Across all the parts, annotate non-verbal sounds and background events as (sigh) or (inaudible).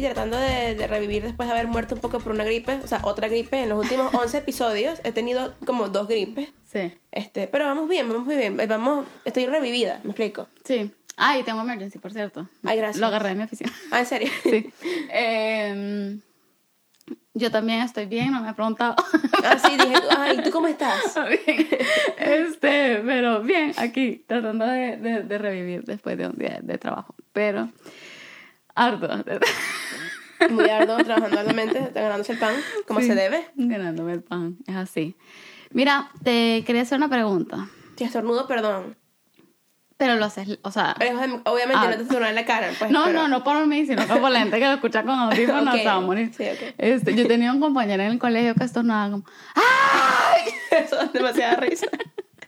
tratando de, de revivir después de haber muerto un poco por una gripe, o sea, otra gripe. En los últimos (laughs) 11 episodios he tenido como dos gripes. Sí. Este, pero vamos bien, vamos muy bien. Vamos, estoy revivida, me explico. Sí. Ah, y tengo emergency, por cierto. Ay, gracias. Lo agarré de mi oficina. Ah, ¿en serio? (laughs) Sí. Em, yo también estoy bien, no me he preguntado. Ah, sí, dije, ay, ¿tú cómo estás? (laughs) Bien. Este, pero bien, aquí, tratando de, de, de revivir después de un día de trabajo. Pero, harto. Muy arduo, trabajando arduamente, ganándose el pan, como Sí, se debe. Ganándome el pan, es así. Mira, te quería hacer una pregunta, Si estornudo, perdón. pero lo haces, o sea... Pero, obviamente Ah. no te estornudo en la cara, pues. no, pero- no, no por mí, sino por la gente que lo escucha con audífonos, (laughs) Ok, se va a morir. sí, ok. Este, yo tenía un compañero en el colegio que estornudaba como... (laughs) ¡Ay! Eso da demasiada risa.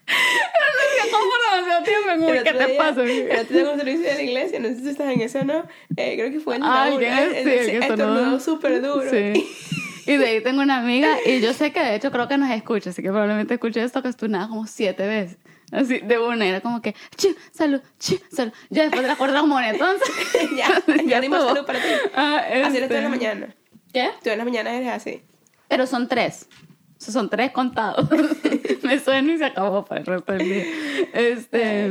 Por demasiado tiempo un, El ¿Qué te pasa? El otro día cuando servicio de la iglesia, no sé si estás en eso o no, eh, creo que fue en Ah, la una, sí, él que estornudó súper duro. Sí. Y de ahí tengo una amiga y yo sé que de hecho creo que nos escucha, así que probablemente escuché esto que estornudaba como siete veces. Así, de una, era como que, chu, salud, chu, salud. Ya después de la cuarta como entonces. (laughs) ya, ya dimos estuvo. salud para ti. Ah, Así eres tú en este, la mañana. ¿Qué? Tú en la mañana eres así. Pero son tres. Sea, son tres contados. (laughs) Me suena y se acabó para el resto del día. Este.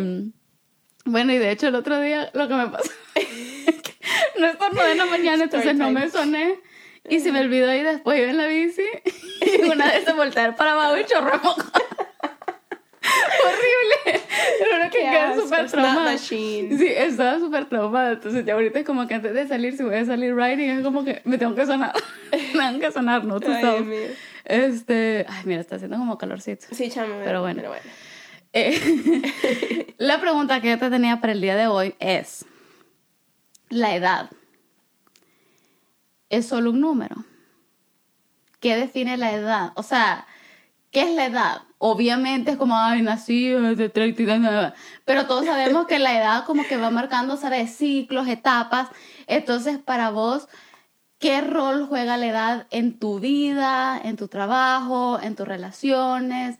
Bueno, y de hecho el otro día lo que me pasó (laughs) es que no estornudé en la mañana, entonces no me soné. Y se me olvidó y después iba en la bici y una vez se voltear para abajo y chorró moco. (laughs) Horrible. Pero que quedé súper traumada. Sí, estaba súper traumada. Entonces ya ahorita es como que antes de salir, si voy a salir riding, es como que me tengo que sonar. me tengo que sonar, ¿no? Tú sabes. Este, ay, mira, está haciendo como calorcito. Sí, chamo. Pero bueno. Pero bueno. Eh, (laughs) la pregunta que yo te tenía para el día de hoy es, la edad es solo un número. ¿Qué define la edad? O sea, ¿qué es la edad? Obviamente es como, ay, nací de 39, pero todos sabemos que la edad como que va marcando, ¿sabes? Ciclos, etapas. Entonces, para vos, ¿qué rol juega la edad en tu vida, en tu trabajo, en tus relaciones?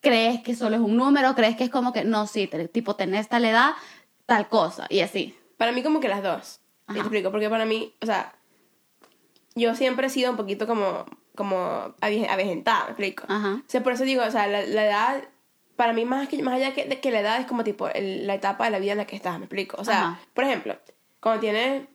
¿Crees que solo es un número? ¿Crees que es como que, no, sí, tipo, tenés tal edad, tal cosa, y así? Para mí como que las dos. Y Te Ajá. explico, porque para mí, o sea, yo siempre he sido un poquito como, como avejentada, me explico. Ajá. O sea, por eso digo, o sea, la, la edad, para mí más, que, más allá que, de que la edad es como tipo el- la etapa de la vida en la que estás, me explico. O sea, Ajá. por ejemplo, cuando tienes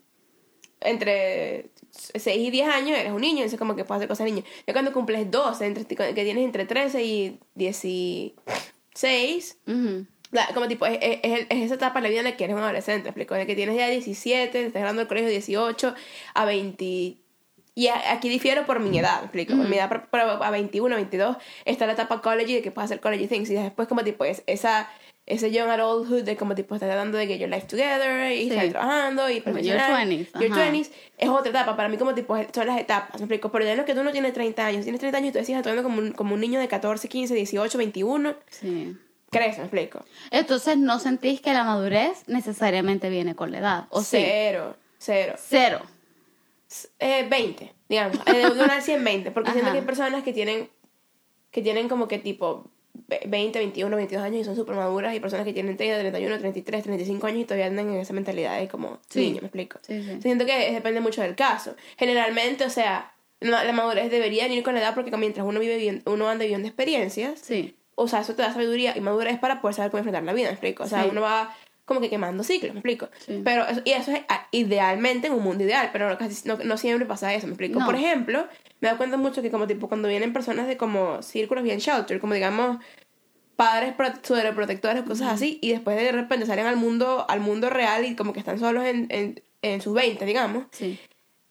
entre 6 y 10 años, eres un niño, entonces como que puedes hacer cosas de niño. Ya cuando cumples 12, entre, que tienes entre 13 y 16, Ujú. la- como tipo, es, es- es- es esa etapa de la vida en la que eres un adolescente, ¿me explico? En la que tienes ya 17, estás graduando del colegio 18 a 20. Y a- aquí difiero por mi edad, ¿me explico? Por mi edad, por- por- a 21, 22, está la etapa college de que puedes hacer college things. Y después, como tipo, es esa, ese young adulthood de como tipo, estás tratando de que your life together y Sí. estás trabajando y Como your profesional. 20s, Your ajá. 20s es otra etapa. Para mí, como tipo, son las etapas, ¿me explico? Pero ya no que tú no tienes 30 años, tienes 30 años y tú decís actuando como un, como un niño de 14, 15, 18, 21, Sí. crees, ¿me explico? Entonces, ¿no sentís que la madurez necesariamente viene con la edad? ¿O sí? Cero, cero. Cero. Eh, 20, digamos. Eh, De una al 100, 20. Porque siento Ajá. que hay personas que tienen, que tienen como que tipo 20, 21, 22 años y son súper maduras. Y personas que tienen 30, 31, 33, 35 años y todavía andan en esa mentalidad de como Sí. niño, ¿me explico? Sí, sí. Siento que depende mucho del caso. Generalmente, o sea, la madurez debería venir con la edad porque mientras uno vive viviendo- uno anda viviendo experiencias, Sí. o sea, eso te da sabiduría y madurez para poder saber cómo enfrentar la vida, ¿me explico? O sea, uno va como que quemando ciclos, ¿me explico? Sí. Pero eso, y eso es ah, idealmente en un mundo ideal, pero no, casi, no, no siempre pasa eso, ¿me explico? No. Por ejemplo, me da cuenta mucho que como tipo cuando vienen personas de como círculos bien shelter, como digamos padres pro- sobreprotectores, cosas así, y después de repente salen al mundo, al mundo real y como que están solos en, en, en sus 20, digamos, Sí.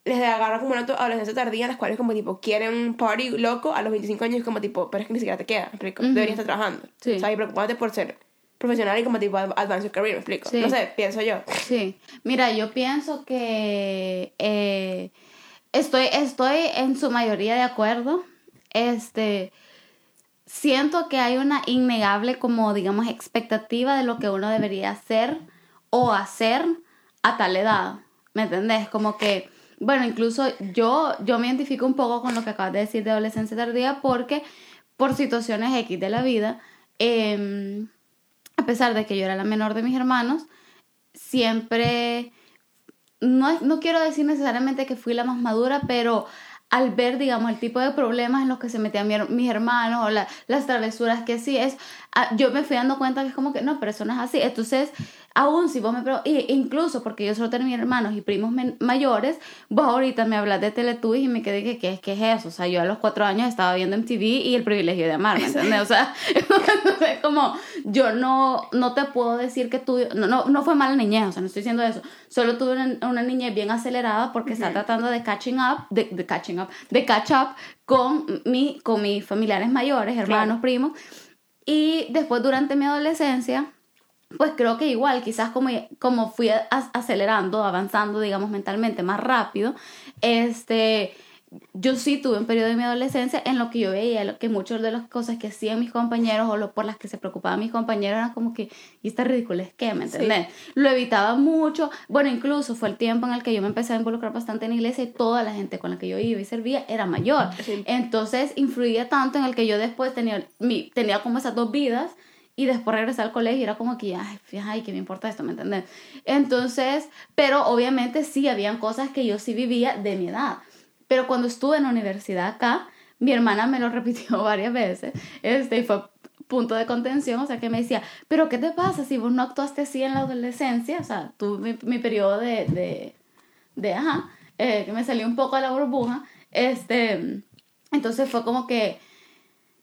les agarra como una adolescencia tardía, las cuales como tipo quieren un party loco a los 25 años, como tipo, pero es que ni siquiera te queda, ¿me explico? Ujú. Deberías estar trabajando. Sí. O sea, y preocupándote por ser profesional y como tipo ad- advance your career, ¿me explico? Sí. No sé, pienso yo. Sí, mira, yo pienso que eh, estoy, estoy en su mayoría de acuerdo. Este, siento que hay una innegable como, digamos, expectativa de lo que uno debería hacer o hacer a tal edad. ¿Me entendés? Como que, bueno, incluso yo, yo me identifico un poco con lo que acabas de decir de adolescencia tardía porque por situaciones X de la vida, em, a pesar de que yo era la menor de mis hermanos, siempre no, no quiero decir necesariamente que fui la más madura, pero al ver, digamos, el tipo de problemas en los que se metían mis hermanos o la- las travesuras que sí es, ah, yo me fui dando cuenta que es como que no, pero así. Entonces, aún si vos me preguntas, incluso porque yo solo tenía hermanos y primos mayores, vos ahorita me hablas de Teletubbies y me quedé que, ¿qué, ¿qué es eso? O sea, yo a los cuatro años estaba viendo MTV y el privilegio de amar, ¿me entiendes? O sea, (laughs) entonces, como yo no, no te puedo decir que tuve, no, no, no fue mala niñez, o sea, no estoy diciendo eso, solo tuve una, una niñez bien acelerada porque está tratando de catching up, de, de catching up, de catch up con, mi, con mis familiares mayores, hermanos, primos, y después durante mi adolescencia, pues creo que igual, quizás como, como fui acelerando, avanzando, digamos, mentalmente más rápido, este, yo sí tuve un periodo de mi adolescencia en lo que yo veía que muchas de las cosas que hacían mis compañeros o lo, por las que se preocupaban mis compañeros eran como que, y esta ridícula es que, ¿me entendés? Lo evitaba mucho, bueno, incluso fue el tiempo en el que yo me empecé a involucrar bastante en la iglesia y toda la gente con la que yo iba y servía era mayor. Sí. Entonces influía tanto en el que yo después tenía, mi, tenía como esas dos vidas y después regresé al colegio y era como que, ay, ay, ¿qué me importa esto? ¿Me entendés? Entonces, pero obviamente sí, habían cosas que yo sí vivía de mi edad. Pero cuando estuve en la universidad acá, mi hermana me lo (laughs) repitió varias veces, este, y fue punto de contención, o sea, que me decía, pero ¿qué te pasa si vos no actuaste así en la adolescencia? O sea, tuve mi, periodo de, de, de ajá, eh, que me salió un poco a la burbuja, este, entonces fue como que,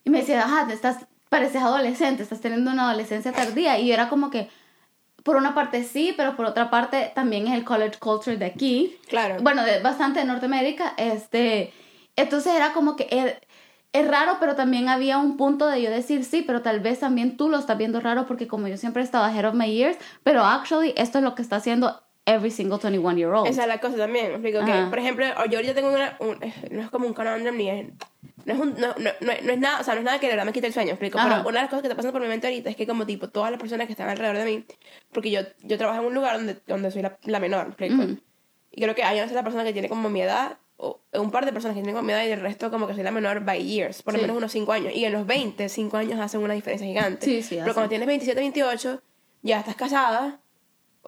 y me decía, ajá, te estás, pareces adolescente, estás teniendo una adolescencia tardía, y era como que, por una parte sí, pero por otra parte también es el college culture de aquí, Claro. bueno, de, bastante de Norteamérica, este, entonces era como que es, es raro, pero también había un punto de yo decir sí, pero tal vez también tú lo estás viendo raro porque como yo siempre he estado ahead of my years, pero actually esto es lo que está haciendo every single 21 year old. Esa es la cosa también. Explico que, por ejemplo, yo ahorita tengo una. un- no es como un conundrum ni es. No es, un, no, no, no, no es nada, o sea, no es nada que de verdad me quite el sueño, ¿me explico. Ajá. Pero una de las cosas que está pasando por mi mente ahorita es que como tipo todas las personas que están alrededor de mí, porque yo, yo trabajo en un lugar donde, donde soy la, la menor, ¿me explico. Ujú. Y creo que hay una sola persona que tiene como mi edad, o un par de personas que tienen como mi edad y el resto como que soy la menor by years, por lo Sí. menos unos 5 años. Y en los 20, 5 años hacen una diferencia gigante. Sí, sí, Pero cuando tienes 27, 28, ya estás casada,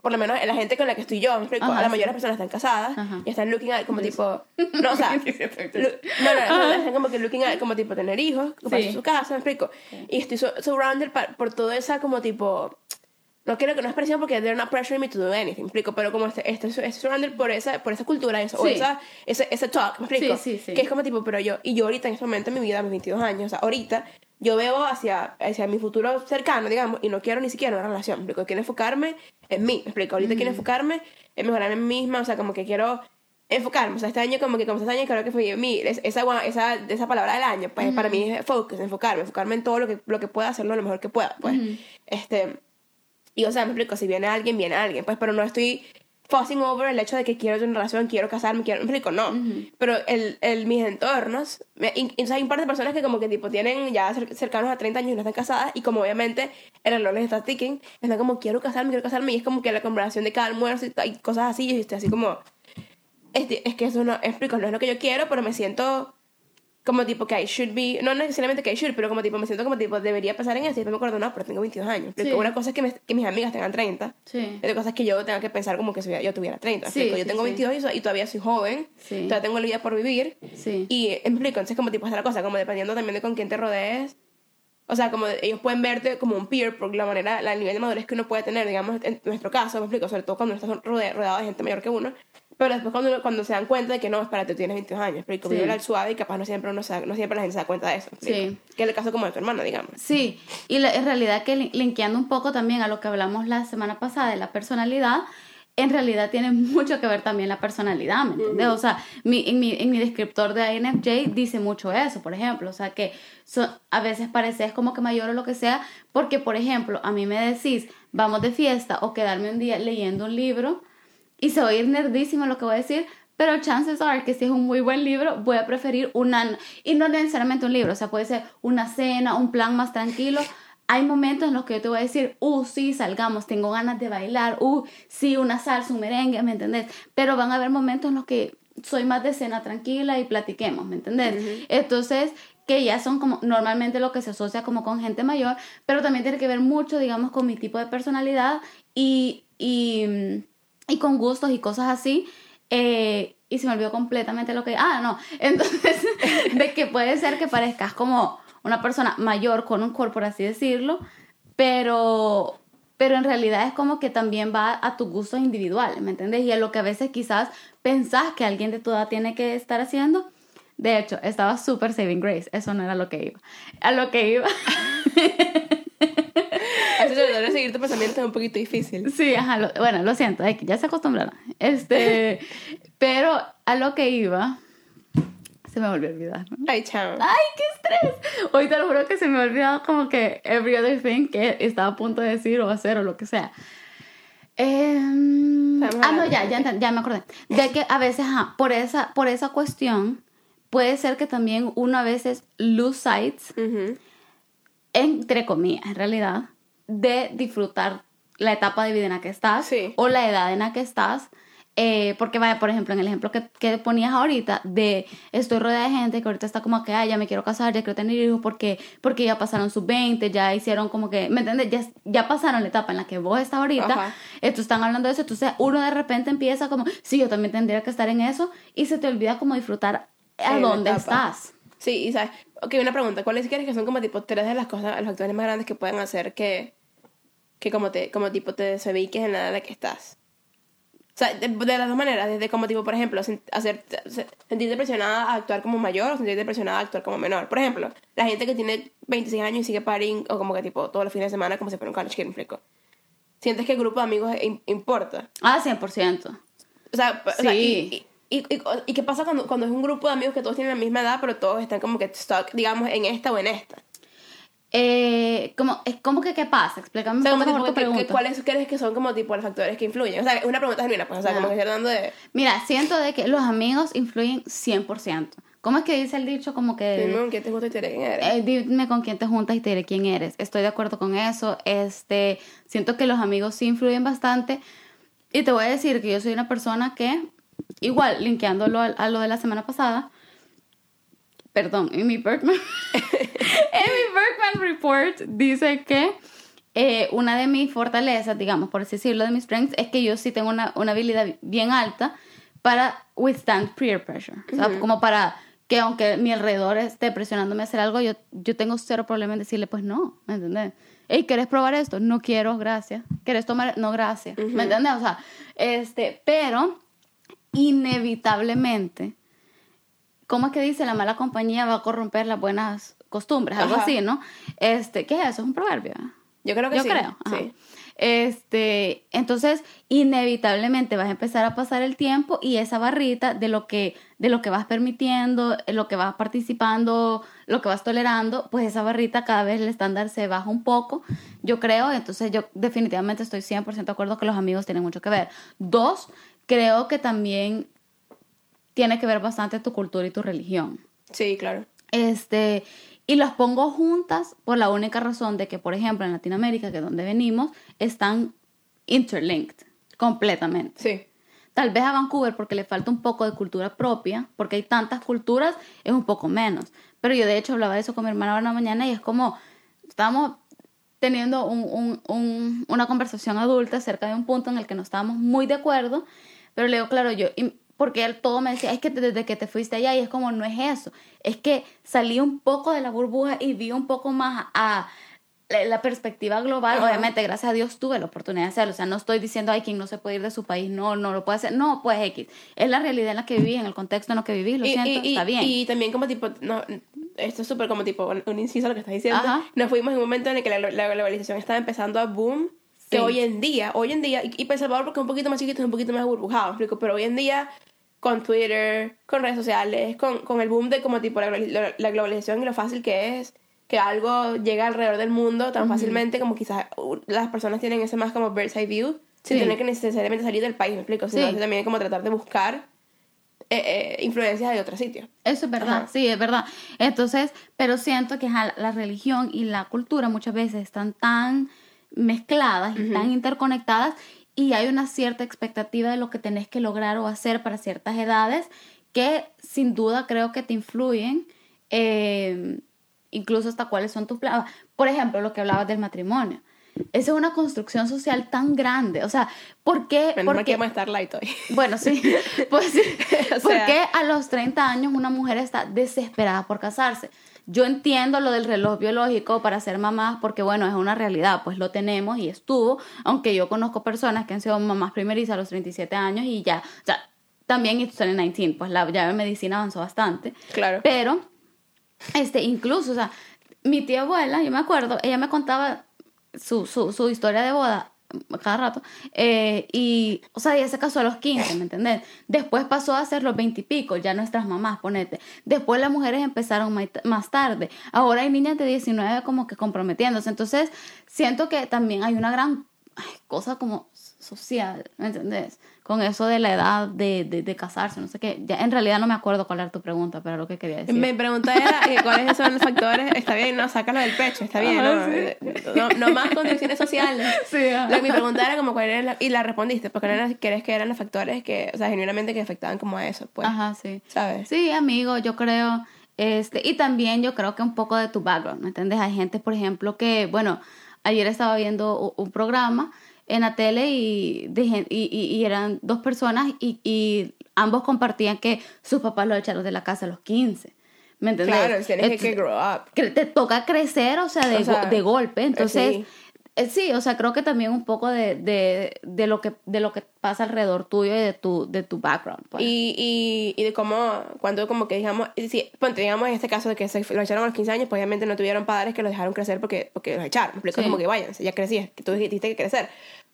por lo menos la gente con la que estoy yo, ¿me explico? Ajá, la mayoría de las personas están casadas Ajá. y están looking at como tipo, no, o sea, (laughs) no, no, están como que looking at como tipo tener hijos, comprarse Sí. su casa, ¿me explico? Y estoy surrounded por toda esa como tipo, no quiero que no es presión porque they're not pressuring me to do anything, ¿me explico? Pero como este, este, estoy surrounded por esa, por esa cultura esa, o Sí. esa, ese, ese talk, ¿me explico? Sí, sí, sí. Que es como tipo, pero yo, y yo ahorita en este momento en mi vida, a mis 22 años, o sea, ahorita, yo veo hacia, hacia mi futuro cercano, digamos, y no quiero ni siquiera una relación, ¿me explico? Quiero enfocarme en mí, ¿me explico? Ahorita quiero enfocarme en mejorar en mí misma, o sea, como que quiero enfocarme, o sea, este año como que como este año creo que fue mi, es- esa, esa, esa palabra del año, pues para mí es focus, enfocarme, enfocarme en todo lo que, lo que pueda hacerlo lo mejor que pueda, pues, este, y o sea, me explico, si viene alguien, viene alguien, pues, pero no estoy fussing over el hecho de que quiero tener una relación, quiero casarme, quiero, me explico, no. Pero el, el, mis entornos, me, y- y, o sea, hay un par de personas que como que tipo tienen ya cer- cercanos a 30 años y no están casadas y como obviamente el reloj les está ticking, están como quiero casarme, quiero casarme y es como que la conversación de cada almuerzo y, y cosas así y estoy así como, este, es que eso no, explico, no es lo que yo quiero, pero me siento como tipo que I should be, no necesariamente que I should, pero como tipo me siento como tipo debería pensar en eso y después me acuerdo, no, pero tengo 22 años. Porque Sí. una cosa es que, me- que mis amigas tengan 30, Sí. otra cosa es que yo tenga que pensar como que si yo tuviera 30. Sí, yo tengo sí. 22 y, y todavía soy joven, Sí. todavía tengo la vida por vivir. Sí. Y me explico, entonces como tipo está la cosa, como dependiendo también de con quién te rodees. O sea, como ellos pueden verte como un peer por la manera, el nivel de madurez que uno puede tener, digamos, en nuestro caso, me explico, sobre todo cuando uno está rode- rodeado de gente mayor que uno. Pero después cuando, cuando se dan cuenta de que no, espérate, tú tienes 22 años, me explico, Sí. al suave y capaz no siempre, uno se no siempre la gente se da cuenta de eso. Sí. Que es el caso como de tu hermana, digamos. Sí, y la- en realidad que li- linkeando un poco también a lo que hablamos la semana pasada de la personalidad, en realidad tiene mucho que ver también la personalidad, ¿me entiendes? O sea, mi, en, mi, en mi descriptor de INFJ dice mucho eso, por ejemplo, o sea, que so- a veces pareces como que mayor o lo que sea, porque, por ejemplo, a mí me decís, vamos de fiesta o quedarme un día leyendo un libro, y se va a ir nerdísimo lo que voy a decir, pero chances are que si es un muy buen libro, voy a preferir una, y no necesariamente un libro, o sea, puede ser una cena, un plan más tranquilo. Hay momentos en los que yo te voy a decir, uh, sí, salgamos, tengo ganas de bailar, uh, sí, una salsa, un merengue, ¿me entendés? Pero van a haber momentos en los que soy más de cena tranquila y platiquemos, ¿me entendés? Entonces, que ya son como normalmente lo que se asocia como con gente mayor, pero también tiene que ver mucho, digamos, con mi tipo de personalidad y, y, y con gustos y cosas así. eh, y se me olvidó completamente lo que... Ah, no. (laughs) Entonces, de que puede ser que parezcas como una persona mayor con un cuerpo, por así decirlo, pero, pero en realidad es como que también va a tus gustos individuales, ¿me entiendes? Y a lo que a veces quizás pensás que alguien de tu edad tiene que estar haciendo. De hecho, estaba súper saving grace, eso no era lo que iba. A lo que iba... (laughs) Todo seguir tu pensamiento es un poquito difícil. Sí, ajá, lo- bueno, lo siento, ya se acostumbraron. Este, (laughs) pero a lo que iba, se me volvió a olvidar. ¿no? Ay, chamo. ¡Ay, qué estrés! Hoy te lo juro que se me ha olvidado como que every other thing que estaba a punto de decir o hacer o lo que sea. Estamos ah, no, ya, ya, ya me acordé. De que a veces, ajá, por esa, por esa cuestión, puede ser que también uno a veces lose sights Ujú. entre comillas, en realidad, de disfrutar la etapa de vida en la que estás Sí. o la edad en la que estás. Eh, porque vaya, por ejemplo, en el ejemplo que, que ponías ahorita de estoy rodeada de gente que ahorita está como que, ay, ya me quiero casar, ya quiero tener hijos porque, porque ya pasaron sus 20, ya hicieron como que, ¿me entiendes? Ya, ya pasaron la etapa en la que vos estás ahorita, Ajá. están hablando de eso, entonces uno de repente empieza como, sí, yo también tendría que estar en eso y se te olvida como disfrutar a En dónde estás. Sí, y sabes, ok, una pregunta, ¿cuáles crees que son como tipo tres de las cosas, los factores más grandes que pueden hacer que, que como te, como tipo te desubiques en la edad en la que estás? O sea, de, de las dos maneras, desde como tipo, por ejemplo, hacer, se- sentirte presionada a actuar como mayor o sentirte presionada a actuar como menor. Por ejemplo, la gente que tiene 26 años y sigue partying o como que tipo todos los fines de semana como si fuera un college kid, ¿me explico? ¿Sientes que el grupo de amigos im- importa? Ah, 100%. O sea, o sea, Sí. y, y, y, y qué pasa cuando, cuando es un grupo de amigos que todos tienen la misma edad, pero todos están como que stuck, digamos, en esta o en esta? Eh, como, es como que, ¿qué pasa? Explícame O un sea, poco como mejor tu tipo, ¿qué- qué- pregunta. ¿cuáles crees que son como tipo los factores que influyen? O sea, es una pregunta genuina, pues, o sea, como Ah. que estoy hablando de... Mira, siento de que los amigos influyen 100%. ¿Cómo es que dice el dicho? Como que... Dime con quién te gusta y te diré quién eres. eh, dime con quién te juntas y te diré quién eres. Estoy de acuerdo con eso. Este, siento que los amigos sí influyen bastante. Y te voy a decir que yo soy una persona que, igual, linkeándolo a, a lo de la semana pasada, perdón, en mi (laughs) en mi Report dice que eh, una de mis fortalezas, digamos, por así decirlo, de mis strengths, es que yo sí tengo una, una habilidad bien alta para withstand peer pressure. O sea, como para que aunque mi alrededor esté presionándome a hacer algo, yo, yo tengo cero problema en decirle, pues no, ¿me entiendes? Hey, ¿quieres probar esto? No quiero, gracias. ¿Quieres tomar? No, gracias. ¿Me entiendes? O sea, este, pero inevitablemente, ¿cómo es que dice? La mala compañía va a corromper las buenas costumbres, algo Ajá. así, ¿no? Este, ¿qué es eso? Es un proverbio. Yo creo que Yo sí. creo. ajá. Sí. Este, entonces, inevitablemente vas a empezar a pasar el tiempo y esa barrita de lo que, de lo que vas permitiendo, lo que vas participando, lo que vas tolerando, pues esa barrita cada vez el estándar se baja un poco, yo creo. Entonces, yo definitivamente estoy 100% de acuerdo que los amigos tienen mucho que ver. Dos, creo que también tiene que ver bastante tu cultura y tu religión. Sí, claro. Este, y los pongo juntas por la única razón de que, por ejemplo, en Latinoamérica, que es donde venimos, están interlinked completamente. Sí. Tal vez a Vancouver porque le falta un poco de cultura propia, porque hay tantas culturas, es un poco menos. Pero yo de hecho hablaba de eso con mi hermana ahora en la mañana y es como, estábamos teniendo un- un- un- una conversación adulta acerca de un punto en el que no estábamos muy de acuerdo, pero le digo, claro, yo, y- porque él todo me decía, es que desde que te fuiste allá y es como, no es eso, es que salí un poco de la burbuja y vi un poco más a la, perspectiva global, Ajá. obviamente, gracias a Dios tuve la oportunidad de hacerlo. O sea, no estoy diciendo, ay, quien no se puede ir de su país, no, no lo puede hacer. No, pues X. Es la realidad en la que viví, en el contexto en el que viví, lo y, siento, y- está bien. Y también como tipo, no, esto es súper como tipo un, inciso a lo que estás diciendo. Ajá. Nos fuimos en un momento en el que la, la globalización estaba empezando a boom. Que Sí. hoy en día, hoy en día, y, y para El Salvador porque es un poquito más chiquito, es un poquito más burbujado. Pero hoy en día, con Twitter, con redes sociales, con, con el boom de como tipo la, global- la globalización y lo fácil que es que algo llega alrededor del mundo tan fácilmente como quizás uh, las personas tienen ese más como bird's eye view sin tener que necesariamente salir del país, ¿me explico? Sino Sí. también como tratar de buscar eh, eh, influencias de otros sitios. Eso es verdad, Ajá. sí, es verdad. Entonces, pero siento que la religión y la cultura muchas veces están tan mezcladas y tan interconectadas y hay una cierta expectativa de lo que tenés que lograr o hacer para ciertas edades que sin duda creo que te influyen, eh, incluso hasta cuáles son tus planes. Por ejemplo, lo que hablabas del matrimonio. esa es una construcción social tan grande. O sea, ¿por qué? Menos por mal qué- que vamos a estar light hoy. (laughs) Bueno, sí. (laughs) Pues sí. O ¿Por qué a los 30 años una mujer está desesperada por casarse? Yo entiendo lo del reloj biológico para ser mamás, porque bueno, es una realidad, pues lo tenemos y estuvo, aunque yo conozco personas que han sido mamás primerizas a los 37 años y ya, o sea, también it's 2019, pues la llave de medicina avanzó bastante. Claro. Pero, este, incluso, o sea, mi tía abuela, yo me acuerdo, ella me contaba su, su, su historia de boda cada rato, eh, y, o sea, ella se casó a los 15, ¿me entendés? Después pasó a ser los 20 y pico, ya nuestras mamás, ponete. Después las mujeres empezaron más tarde. Ahora hay niñas de 19 como que comprometiéndose. Entonces, siento que también hay una gran cosa como social, ¿me entendés? Con eso de la edad de, de, de casarse, no sé qué. Ya, en realidad no me acuerdo cuál era tu pregunta, pero lo que quería decir. Mi pregunta era cuáles son los factores. Está bien, no, sácalo del pecho, está bien, Ajá, ¿no? No, no más condiciones sociales. Sí. Lo que mi pregunta era como cuál era la- y la respondiste, porque no eran- crees que eran los factores que, o sea, genuinamente que afectaban como a eso, pues, Ajá, sí. ¿sabes? Sí, amigo, yo creo, este, y también yo creo que un poco de tu background, ¿me entiendes? Hay gente, por ejemplo, que, bueno, ayer estaba viendo un programa en la tele y, de y, y- y eran dos personas y, y ambos compartían que sus papás lo echaron de la casa a los 15, ¿me entiendes? Claro, tienes que, grow up. que te toca crecer, o sea, de, O sea, go- de golpe. Entonces, sí. Eh, sí, o sea, creo que también un poco de, de, de, lo, que, de lo que pasa alrededor tuyo y de tu, de tu background. pues. Y, y, y de cómo, cuando como que digamos, si, ponte, digamos en este caso de que se lo echaron a los 15 años, pues obviamente no tuvieron padres que los dejaron crecer porque, porque los echaron. Me explico Sí. como que váyanse, ya crecías, que tú dijiste que crecer.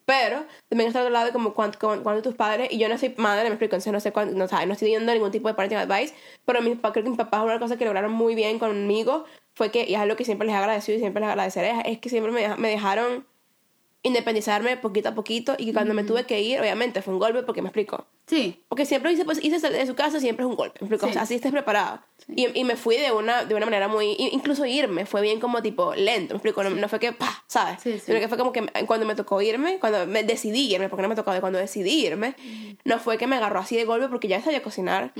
Pero también está al otro lado de como cuánto, cuando tus padres, y yo no soy madre, me explico, entonces no sé cuándo, no, sabes, no estoy dando ningún tipo de parenting advice, pero pa- creo que mis papás una cosa que lograron muy bien conmigo fue que, y es algo que siempre les he agradecido y siempre les agradeceré, es que siempre me, me dejaron independizarme poquito a poquito y que cuando me tuve que ir, obviamente fue un golpe porque me explico. Sí, Porque siempre hice, pues, hice de su casa, siempre es un golpe. ¿me explico? Sí. O sea, así estés preparado. Y, y me fui de una, de una manera muy. Incluso irme fue bien como tipo lento. ¿Me explico? No, no fue que, pa, ¿sabes? Sí, sí. Sino que fue como que cuando me tocó irme, cuando me decidí irme, porque no me tocó, de cuando decidí irme, no fue que me agarró así de golpe porque ya sabía cocinar.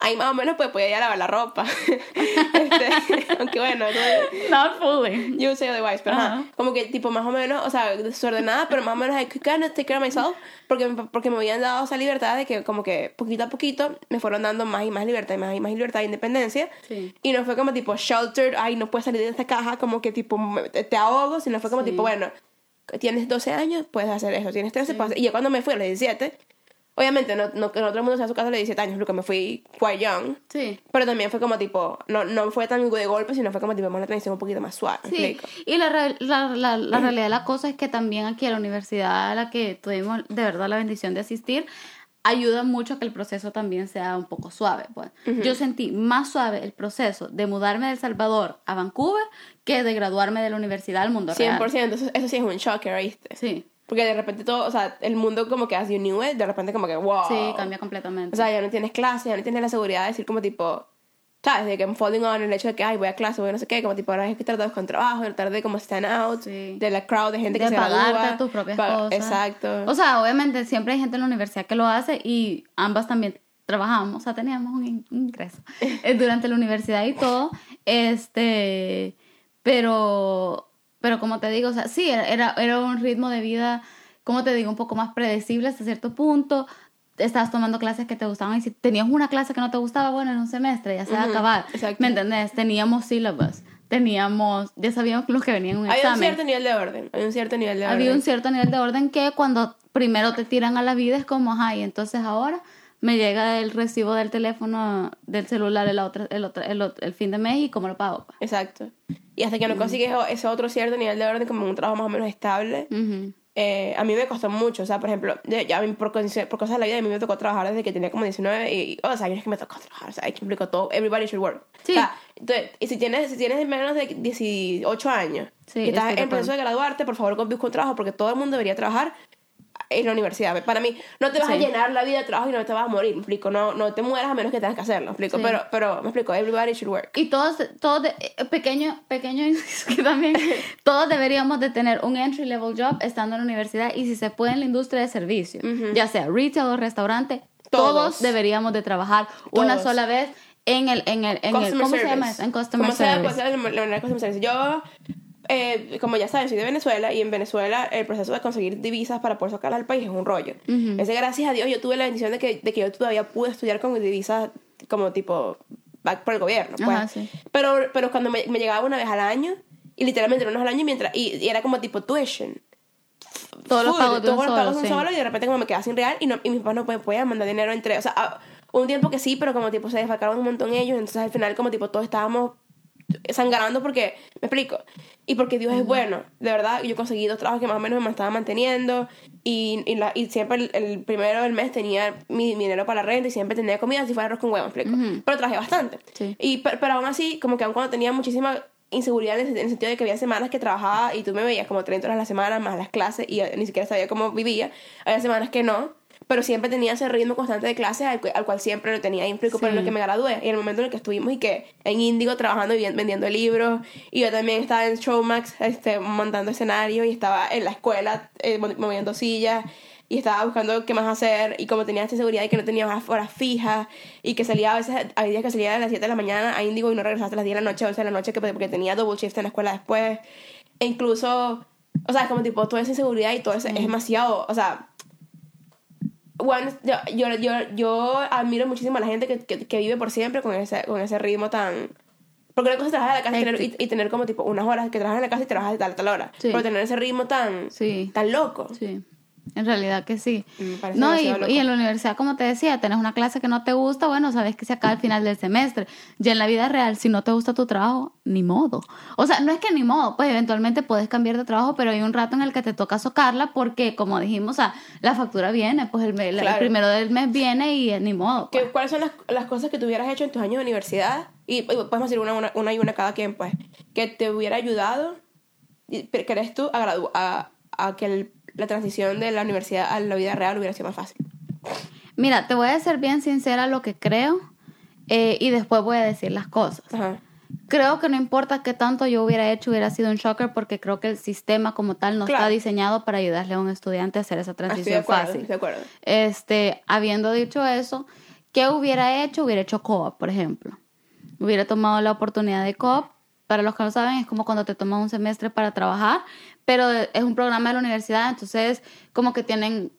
Ahí más o menos pues podía ir a lavar la ropa. (laughs) Este, (laughs) aunque bueno, no- Not fully. yo say otherwise, pero ajá, Ajá. como que tipo más o menos, o sea, desordenada, pero más o menos I could kind of take care of myself, porque, porque me habían dado esa libertad de que como que poquito a poquito me fueron dando más y más libertad y más y más libertad e independencia. Sí. Y no fue como tipo sheltered, ay, no puedes salir de esta caja, como que tipo te, ahogo, sino fue como Sí. tipo, bueno, tienes 12 años, puedes hacer eso, tienes 13, puedes hacer- Y yo cuando me fui a los 17, obviamente no, no, que no todo el mundo se a su casa a los 17 años, porque me fui quite young. Sí. Pero también fue como tipo, no, no fue tan de golpe, sino fue como tipo, vamos a transición un poquito más suave. ¿me Sí, y la, re- la, la, la realidad de la cosa es que también aquí a la universidad a la que tuvimos de verdad la bendición de asistir, ayuda mucho a que el proceso también sea un poco suave. Pues. Yo sentí más suave el proceso de mudarme de El Salvador a Vancouver que de graduarme de la universidad al mundo real. 100%, eso, eso sí es un shocker, ¿viste? Sí, Porque de repente todo, o sea, el mundo como que as you knew it, de repente como que wow. sí, cambia completamente. O sea, ya no tienes clase, ya no tienes la seguridad de decir como tipo, ¿sabes? De que I'm falling on el hecho de que, ay, voy a clase, voy a no sé qué, como tipo, ahora hay que tratar con trabajo, tratar de como stand out, Sí. de la crowd de gente de que se gradúa. tus propias cosas. Exacto. O sea, obviamente siempre hay gente en la universidad que lo hace y ambas también trabajamos, o sea, teníamos un in- ingreso (laughs) eh, durante la universidad y todo. Este, pero, pero como te digo, o sea, sí, era, era, un ritmo de vida, como te digo, un poco más predecible hasta cierto punto. Estabas tomando clases que te gustaban y si tenías una clase que no te gustaba, bueno, en un semestre ya se va a acabar. exacto. ¿Me entendés? Teníamos syllabus, teníamos, ya sabíamos los que venían en un hay un examen. cierto nivel de orden, hay un cierto nivel de orden. Había un cierto nivel de orden que cuando primero te tiran a la vida es como, ay, entonces ahora me llega el recibo del teléfono, del celular el, otro, el, otro, el, otro- el fin de mes y cómo lo pago. pues. Exacto. Y hasta que no consigues ese otro cierto nivel de orden, como un trabajo más o menos estable, eh, a mí me costó mucho. O sea, por ejemplo, ya por, por cosas de la vida, a mí me tocó trabajar desde que tenía como 19 y, o sea, es que me tocó trabajar. O sea, hay que explico todo. Everybody should work. Sí. O sea, entonces, y si tienes, si tienes menos de 18 años Sí, y estás en proceso de graduarte, por favor, busca un trabajo porque todo el mundo debería trabajar en la universidad. Para mí, no te vas a Sí. llenar la vida de trabajo y no te vas a morir, me explico. No, no te mueras a menos que tengas que hacerlo, me explico. Sí. Pero, pero, me explico, everybody should work. Y todos, todos de- eh, pequeño, pequeño (laughs) que también, (laughs) todos deberíamos de tener un entry level job estando en la universidad y si se puede en la industria de servicio, ya sea retail o restaurante, todos, Todos. deberíamos de trabajar una Todos. sola vez en el, en el, en el Customer ¿cómo se service. llama eso? En customer service. sea customer service. Yo, eh, como ya saben, soy de Venezuela y en Venezuela el proceso de conseguir divisas para poder sacarlas del país es un rollo. Ese, gracias a Dios, yo tuve la bendición de que, de que yo todavía pude estudiar con divisas como tipo back por el gobierno. Pues. Ajá, sí. pero, pero cuando me, me llegaba una vez al año, y literalmente era una vez al año, mientras, y, y era como tipo tuition. Todos los pagos todos los pagos un sí. solo y de repente como me quedaba sin real y, no, y mis papás no podían, mandar dinero entre, o sea, ah, un tiempo que sí, pero como tipo se desfacaron un montón ellos, entonces al final como tipo todos estábamos sangrando porque, me explico, y porque Dios es bueno, de verdad, yo conseguí dos trabajos que más o menos me estaban manteniendo y, y, la- y siempre el, el primero del mes tenía mi, mi dinero para la renta y siempre tenía comida si fuera arroz con huevo, me explico, pero trabajé bastante. Sí. Y, pero, pero aún así, como que aún cuando tenía muchísima inseguridad en el, en el sentido de que había semanas que trabajaba y tú me veías como 30 horas a la semana más las clases y ni siquiera sabía cómo vivía. Había semanas que no, pero siempre tenía ese ritmo constante de clases al, al cual siempre lo tenía implico, pero en lo que me gradué. Y en el momento en el que estuvimos y que en Índigo trabajando y ven- vendiendo libros y yo también estaba en Showmax este, montando escenario y estaba en la escuela eh, mo- moviendo sillas y estaba buscando qué más hacer y como tenía esta seguridad de que no tenía horas- horas fijas y que salía a veces, hay días que salía a las 7 de la mañana a Índigo y no regresaba hasta las 10 de la noche, 11 de la noche que, porque tenía double shift en la escuela después e incluso, o sea, como tipo toda esa inseguridad y todo eso es demasiado, o sea, bueno, yo, yo, yo, yo admiro muchísimo a la gente que, que, que vive por siempre con ese, con ese ritmo tan... Porque una cosa es trabajar en la casa y tener, y, y tener como tipo unas horas que trabajas en la casa y trabajas de tal a tal hora. Sí. Pero tener ese ritmo tan, Sí. tan loco. Sí, en realidad que sí. No, y, y en la universidad, como te decía, tenés una clase que no te gusta, bueno, sabes que se acaba al final del semestre. Ya en la vida real, si no te gusta tu trabajo, ni modo. O sea, no es que ni modo, pues eventualmente puedes cambiar de trabajo, pero hay un rato en el que te toca socarla porque, como dijimos, o sea, la factura viene, pues el, me- el primero del mes viene y eh, ni modo. ¿Qué- pues. ¿Cuáles son las, las cosas que tú hubieras hecho en tus años de universidad? Y, podemos decir una, una, una y una cada quien, pues. Que te hubiera ayudado, ¿crees tú, a, a, a que el- la transición de la universidad a la vida real hubiera sido más fácil? Mira, te voy a ser bien sincera lo que creo eh, y después voy a decir las cosas. Ajá. Creo que no importa qué tanto yo hubiera hecho, hubiera sido un shocker porque creo que el sistema como tal no Claro. está diseñado para ayudarle a un estudiante a hacer esa Estoy de transición acuerdo, fácil. de acuerdo. Este, habiendo dicho eso, ¿qué hubiera hecho? Hubiera hecho co-op, por ejemplo. Hubiera tomado la oportunidad de co-op. Para los que no saben, es como cuando te tomas un semestre para trabajar, pero es un programa de la universidad, entonces como que tienen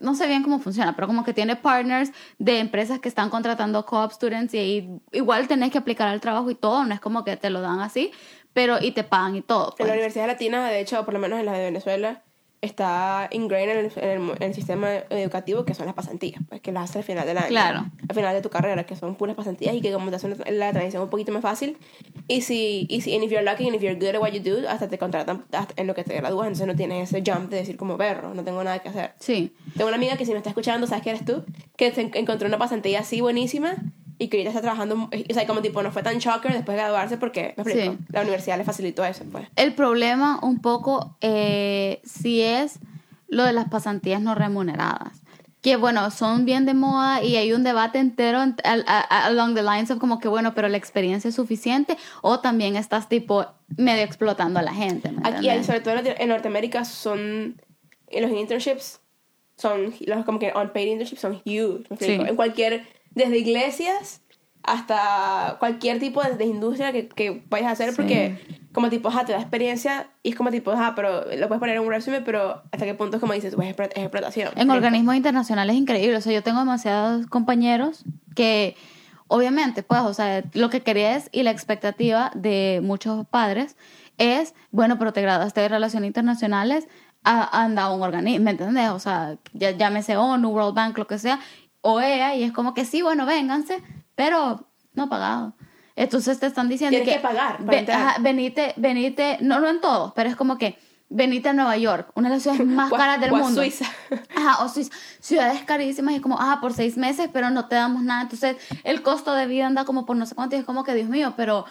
no sé bien cómo funciona, pero como que tiene partners de empresas que están contratando co-op students y ahí igual tenés que aplicar al trabajo y todo, no es como que te lo dan así, pero y te pagan y todo. En pues. la Universidad Latina, de hecho, por lo menos en la de Venezuela, está ingrained en el, en el- en el sistema educativo que son las pasantías, pues que las haces al final del año. Claro. Al final de tu carrera, que son puras pasantías y que como te hacen la transición un poquito más fácil. Y si, y si, and if you're lucky and if you're good at what you do, hasta te contratan hasta en lo que te gradúas, entonces no tienes ese jump de decir como berro, no tengo nada que hacer. Sí, Tengo una amiga que si me está escuchando, sabes que eres tú, que encontró una pasantía así buenísima y que ahorita está trabajando, o sea, como tipo no fue tan shocker después de graduarse porque, me explico, Sí. la universidad le facilitó eso, pues. El problema un poco eh, sí es lo de las pasantías no remuneradas. Que bueno, son bien de moda y hay un debate entero en- al- a- along the lines of como que bueno, pero la experiencia es suficiente o también estás tipo medio explotando a la gente. ¿me Aquí, entiendes? sobre todo en Norteamérica, son. En los internships, son. Los como que on-paid internships son huge. ¿me? Sí. En cualquier. Desde iglesias hasta cualquier tipo de, de industria que, que vayas a hacer, Sí. porque, como tipo, ajá, te da experiencia y es como tipo, ajá, pero lo puedes poner en un resumen, pero hasta qué punto es como dices, pues es, explo- es explotación. ¿me En organismos internacionales es increíble. O sea, yo tengo demasiados compañeros que, obviamente, pues, o sea, lo que querías y la expectativa de muchos padres es, bueno, pero te graduaste de Relaciones Internacionales, a- anda a un organismo, ¿me entiendes? O sea, ya, llámese ONU, World Bank, lo que sea, OEA, y es como que sí, bueno, vénganse, pero no pagado. Entonces te están diciendo Tienes que pagar para ve- entrar. ajá, venite, venite, no, no en todos, pero es como que venite a Nueva York, una de las ciudades (laughs) más O caras del o mundo. Suiza. Ajá, o Suiza. Ciudades carísimas y como, ah, por seis meses, pero no te damos nada. Entonces, el costo de vida anda como por no sé cuánto y es como que, Dios mío, pero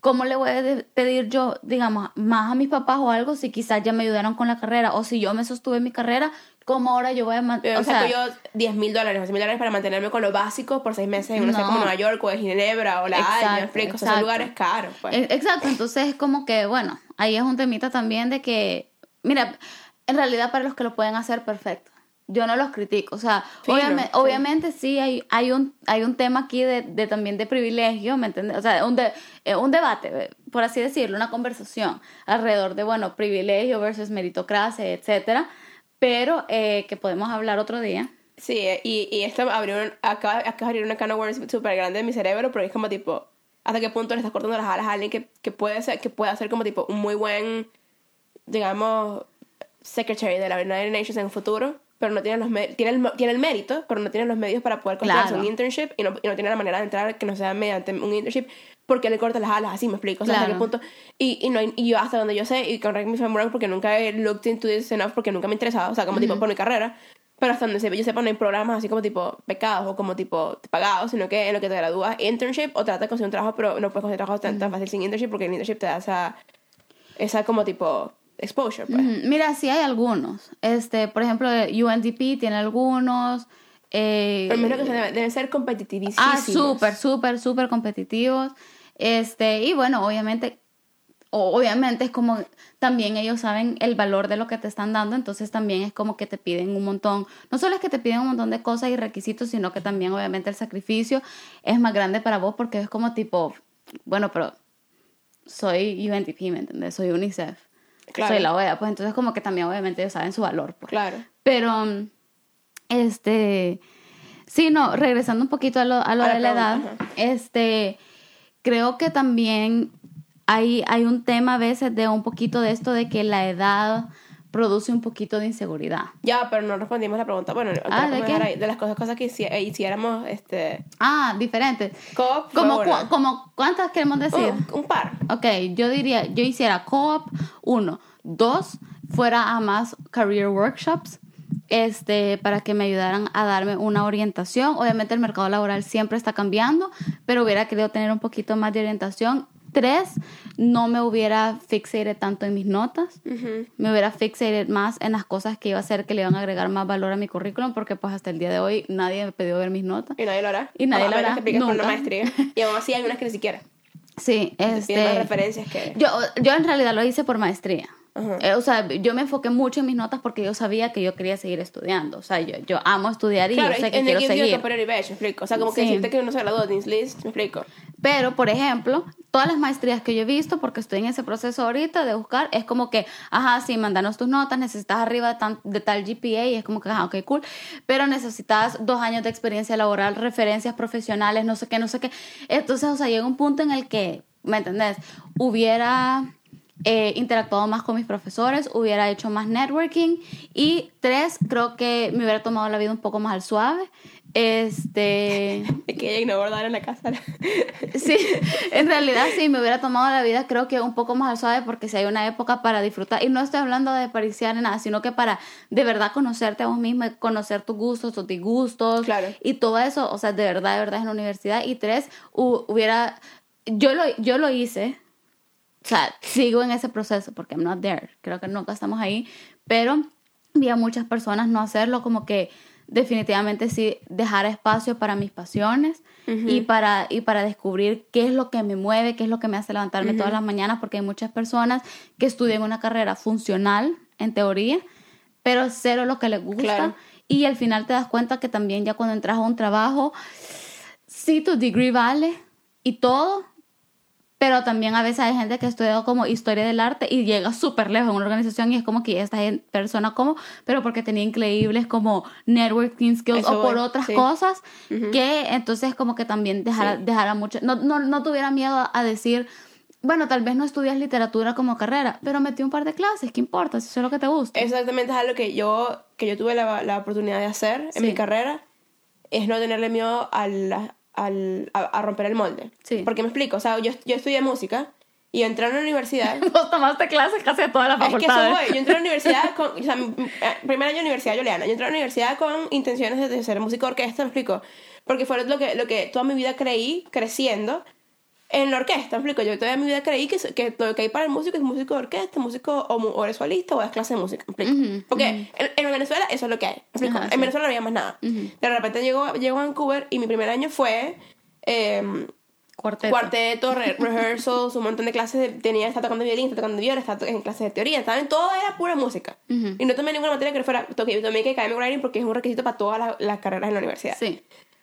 ¿cómo le voy a pedir yo, digamos, más a mis papás o algo si quizás ya me ayudaron con la carrera o si yo me sostuve en mi carrera, ¿cómo ahora yo voy a... man- Yo o sea, yo 10 mil dólares, 11 mil dólares para mantenerme con lo básico por seis meses en una ciudad No. como Nueva York o de Ginebra o La Haya, o sea, son lugares caros, pues. E- Exacto, entonces es como que, bueno, ahí es un temita también de que, mira, en realidad para los que lo pueden hacer, perfecto. yo no los critico. O sea, Fino, obviame- sí. obviamente sí hay, hay, un, hay un tema aquí de, de también de privilegio, ¿me entiendes? O sea, un, de- eh, un debate, eh, por así decirlo, una conversación alrededor de, bueno, privilegio versus meritocracia, etcétera, pero eh, que podemos hablar otro día. Sí, eh, y, y esto abrió acaba, acaba de abrir una can of worms súper grande en mi cerebro, porque es como tipo, ¿hasta qué punto le estás cortando las alas a alguien que, que puede ser, que pueda ser como tipo un muy buen, digamos, secretary de la United Nations en el futuro, pero no tiene los tiene el, tiene el mérito, pero no tiene los medios para poder conseguirse Claro. un internship y no, y no tiene la manera de entrar que no sea mediante un internship, porque le corta las alas, así me explico, o sea, hasta qué Claro. punto, y, y, no hay- y yo hasta donde yo sé, y correct me if I'm wrong, porque nunca he looked into this enough, porque nunca me ha interesado, o sea, como tipo por mi carrera, pero hasta donde se- yo sepa no hay programas así como tipo becados o como tipo pagados, sino que en lo que te gradúas internship o tratas de conseguir un trabajo, pero no puedes conseguir trabajo tan, tan fácil sin internship porque el internship te da esa, esa como tipo exposure, pues. Mira, sí hay algunos. Este, por ejemplo, UNDP tiene algunos. eh, Pero menos que deben, deben ser competitivísimos. Ah, súper, súper, súper competitivos. Este, y bueno, obviamente, obviamente es como también ellos saben el valor de lo que te están dando, entonces también es como que te piden un montón, no solo es que te piden un montón de cosas y requisitos, sino que también obviamente el sacrificio es más grande para vos porque es como tipo, bueno, pero soy UNDP, ¿me entiendes? Soy UNICEF, Claro. soy la OEA, pues entonces como que también obviamente ellos saben su valor, pues. Claro. Pero, este, sí, no, regresando un poquito a lo, a lo A de la edad, este, creo que también hay, hay un tema a veces de un poquito de esto de que la edad produce un poquito de inseguridad. Ya, pero no respondimos la pregunta. Bueno, Ah, ¿de podemos qué? dejar ahí. de las cosas, cosas que hici- eh, hiciéramos, este, Ah, diferente. co-op. Como, cu- ¿Cuántas queremos decir? un, un par. Ok, yo diría, yo hiciera co-op, uno. Dos, fuera a más career workshops, este, para que me ayudaran a darme una orientación. Obviamente el mercado laboral siempre está cambiando, pero hubiera querido tener un poquito más de orientación. Tres, no me hubiera fixated tanto en mis notas. Me hubiera fixated más en las cosas que iba a hacer que le iban a agregar más valor a mi currículum, porque pues hasta el día de hoy nadie me pidió ver mis notas. Y nadie lo hará. Y nadie lo hará, por una nunca. maestría. (laughs) Y aún así hay unas que ni siquiera. Sí, este... referencias que... Yo, yo en realidad lo hice por maestría. Ajá. Eh, o sea, yo me enfoqué mucho en mis notas porque yo sabía que yo quería seguir estudiando. O sea, yo, yo amo estudiar y Claro, yo sé que and quiero seguir. badge, me explico. O sea, como que Sí. decirte que uno se graduó de list, me explico. Pero, por ejemplo, todas las maestrías que yo he visto, porque estoy en ese proceso ahorita de buscar, es como que, ajá, sí, mandanos tus notas, necesitas arriba de, tan- de tal GPA, y es como que, ajá, ok, cool. Pero necesitas dos años de experiencia laboral, referencias profesionales, no sé qué, no sé qué. Entonces, o sea, llega un punto en el que, ¿me entendés? Hubiera eh, interactuado más con mis profesores, hubiera hecho más networking. Y tres, creo que me hubiera tomado la vida un poco más al suave. Este. (laughs) Es que ella ignoró dar en la casa. (laughs) Sí, en realidad sí, me hubiera tomado la vida creo que un poco más al suave porque si hay una época para disfrutar, y no estoy hablando de pariciar ni nada, sino que para de verdad conocerte a vos mismo, y conocer tus gustos, tus disgustos Claro. y todo eso, o sea, de verdad, de verdad en la universidad. Y tres, hu- hubiera, yo lo, yo lo hice, o sea, sigo en ese proceso porque I'm not there, creo que nunca estamos ahí, pero vi a muchas personas no hacerlo como que definitivamente sí dejar espacio para mis pasiones y para y para descubrir qué es lo que me mueve, qué es lo que me hace levantarme todas las mañanas porque hay muchas personas que estudian una carrera funcional en teoría, pero cero lo que les gusta. Claro. y al final te das cuenta que también ya cuando entras a un trabajo sí tu degree vale y todo, pero también a veces hay gente que ha estudiado como historia del arte y llega súper lejos en una organización y es como que esta persona como, pero porque tenía increíbles como networking skills Eso o por voy, otras sí. cosas que entonces como que también dejara, Sí. dejara mucho, no, no, no tuviera miedo a decir, bueno, tal vez no estudias literatura como carrera, pero metí un par de clases, ¿qué importa? Si eso es lo que te gusta. Exactamente es algo que yo, que yo tuve la, la oportunidad de hacer en Sí. mi carrera, es no tenerle miedo al, al, a, a romper el molde. Sí. Porque me explico, o sea, yo, yo estudié música y entré a una universidad. (laughs) Vos tomaste clases casi a todas las Es que eso facultades. voy. Yo entré a la universidad (laughs) con. O sea, eh, primer año de universidad Juliana. Yo entré a la universidad con intenciones de, de ser músico orquesta, me explico. Porque fue lo que, lo que toda mi vida creí creciendo en la orquesta, explico. Yo toda mi vida creí que, que lo que hay para el músico es músico de orquesta, músico o, o eres solista o es clase de música, explico. Ujú, Porque en, en Venezuela eso es lo que hay, explico. Ajá, en sí. Venezuela no había más nada. De repente llego, llego a Vancouver y mi primer año fue. eh, Cuarteto. cuarteto, re- (laughs) rehearsals, un montón de clases. De, tenía, estaba tocando violín, estaba tocando viola, estaba en clases de teoría. Estaba en todo, era pura música. Ujú. Y no tomé ninguna materia que fuera. Toqué, tomé que academic writing porque es un requisito para todas las, las carreras en la universidad. Sí.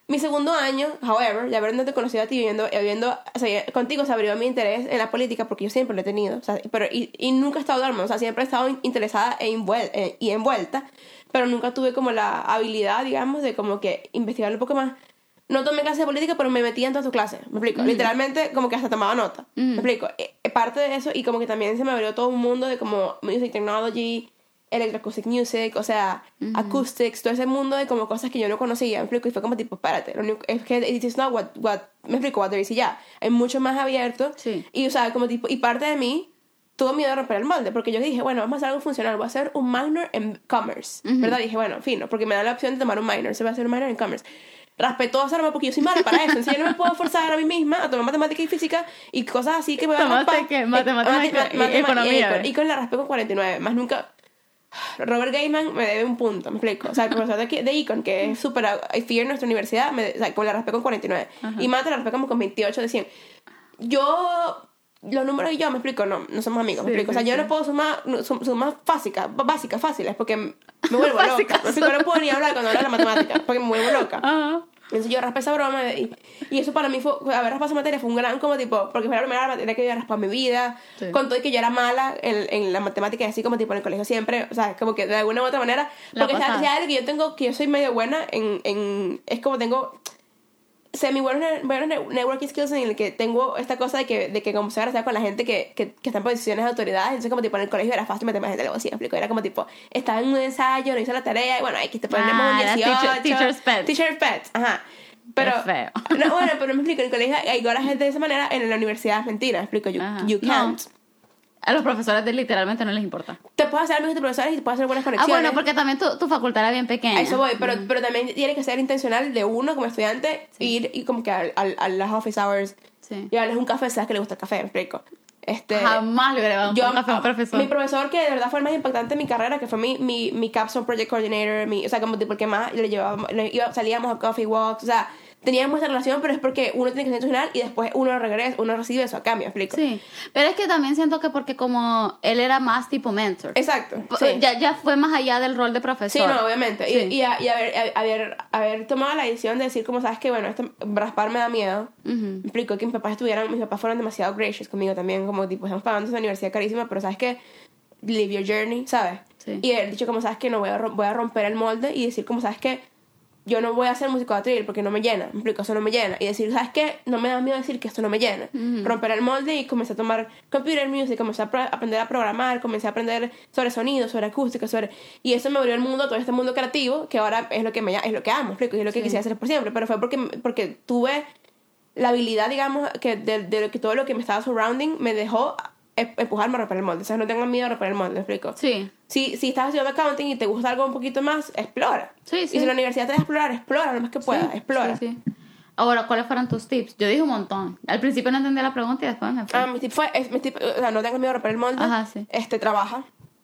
Mi segundo año, however, ya habiéndote conocido a ti, viviendo, viviendo o sea, contigo se abrió mi interés en la política porque yo siempre lo he tenido. O sea, pero, y, y nunca he estado dormida, o sea, siempre he estado in- interesada e envuel- eh, y envuelta, pero nunca tuve como la habilidad, digamos, de como que investigar un poco más. No tomé clases de política, pero me metía en todas tus clases, me explico. Literalmente, como que hasta tomaba nota, me explico. Eh, eh, parte de eso, y como que también se me abrió todo un mundo de como music technology, electroacoustic music, o sea, acoustics, todo ese mundo de como cosas que yo no conocía, me explico, y fue como tipo, espérate, lo único, es que it is not what, what, me explico, what there is y ya, es mucho más abierto, Sí. y o sea, como tipo, y parte de mí tuvo miedo de romper el molde, porque yo dije, bueno, vamos a hacer algo funcional, voy a hacer un minor en commerce, ¿verdad? Dije, bueno, fino, porque me da la opción de tomar un minor, se va a hacer un minor en commerce. Rama porque yo soy mala para eso. Entonces yo no me puedo forzar a mí misma a tomar matemática y física y cosas así que van a ¿Tomaste? Eh, Matemática y economía, Y con la raspé con 49. Más nunca... Robert Gaiman me debe un punto, me explico. O sea, el profesor de, de Econ, que es súper fiel en nuestra universidad, me, o sea, con la raspé con 49. Y Mate la raspé como con 28 de 100. Yo... Los números y yo, me explico, no, no somos amigos, me Sí, explico. O sea, sí, yo no puedo sumar, sum- sumar básicas, básicas, fáciles, porque me vuelvo (laughs) loca. Me explico, no puedo ni hablar cuando hablo de la matemática, porque me vuelvo loca. Ajá. Entonces yo raspé esa broma y, y eso para mí fue, haber raspado esa materia fue un gran como tipo, porque fue la primera materia que yo había raspado en mi vida, Sí. con todo y que yo era mala en, en la matemática y así como tipo en el colegio siempre, o sea, como que de alguna u otra manera, La porque ya algo que yo tengo, que yo soy medio buena en, en es como tengo semi buenos, ne- buenos ne- networking skills en el que tengo esta cosa de que, de que como se con la gente que, que, que está en posiciones de autoridad, entonces como tipo en el colegio era fácil meterme gente, luego sí, explico, era como tipo, estaba en un ensayo, no hice la tarea, y bueno, aquí te ponemos Ah, un era 18. teacher- teacher's pet. Teacher's pet, ajá. Pero, feo. No, bueno, pero me explico, en el colegio hay la gente de esa manera, en la universidad es mentira, me explico, you, you No. A los profesores de literalmente no les importa. Te puedes hacer amigos de profesores y te puedes hacer buenas Ah, conexiones. bueno, porque también tu, tu facultad era bien pequeña. A eso voy, pero, pero también tiene que ser intencional de uno como estudiante ir y como que al- al- a, las office hours, Sí. llevarles un café, sabes que le gusta el café, me explico. Este, Jamás le hubiera dado un café a un profesor. Mi profesor que de verdad fue el más impactante en mi carrera, que fue mi, mi, mi capstone project coordinator, mi, o sea, como tipo el que más le llevábamos, le iba- salíamos a coffee walks, o sea, teníamos esa relación, pero es porque uno tiene que ser y después uno regresa, uno recibe eso a cambio, ¿me explico. Sí, pero es que también siento que porque como él era más tipo mentor. Exacto. sí. Ya, ya fue más allá del rol de Sí, profesor. no, obviamente. Sí. Y, y, a- y haber, a- haber, haber tomado la decisión de decir, como sabes que, bueno, esto raspar me da miedo. Ujú. Me explico que mis papás estuvieran, mis papás fueron demasiado gracious conmigo también, como tipo, estamos pagando esa universidad carísima, pero sabes que, live your journey, ¿sabes? Sí. Y haber dicho, como sabes que, no voy a, voy a romper el molde y decir, como sabes que, yo no voy a hacer música de atril porque no me llena, me explico, eso no me llena. Y decir, ¿sabes qué? No me da miedo decir que esto no me llena. Romper el molde y comencé a tomar computer music, comencé a aprender a programar, comencé a aprender sobre sonido, sobre acústica, sobre... Y eso me abrió el mundo, todo este mundo creativo, que ahora es lo que, me, es lo que amo, explico, y es lo que Sí. quisiera hacer por siempre. Pero fue porque, porque tuve la habilidad, digamos, que de, de lo que todo lo que me estaba surrounding me dejó empujarme a romper el molde. O sea, no tengo miedo a romper el molde, ¿me explico? Sí, Si, si estás haciendo accounting y te gusta algo un poquito más, explora. Sí, Y sí. si la universidad te deja explorar, explora lo más que puedas, sí, explora. sí, sí. Ahora, ¿cuáles fueron tus tips? Yo dije un montón. Al principio no entendía la pregunta y después me fui. Ah, mi tip fue, es, mi tip, o sea, no tengas miedo a romper el molde. Ajá, sí. Este, trabaja.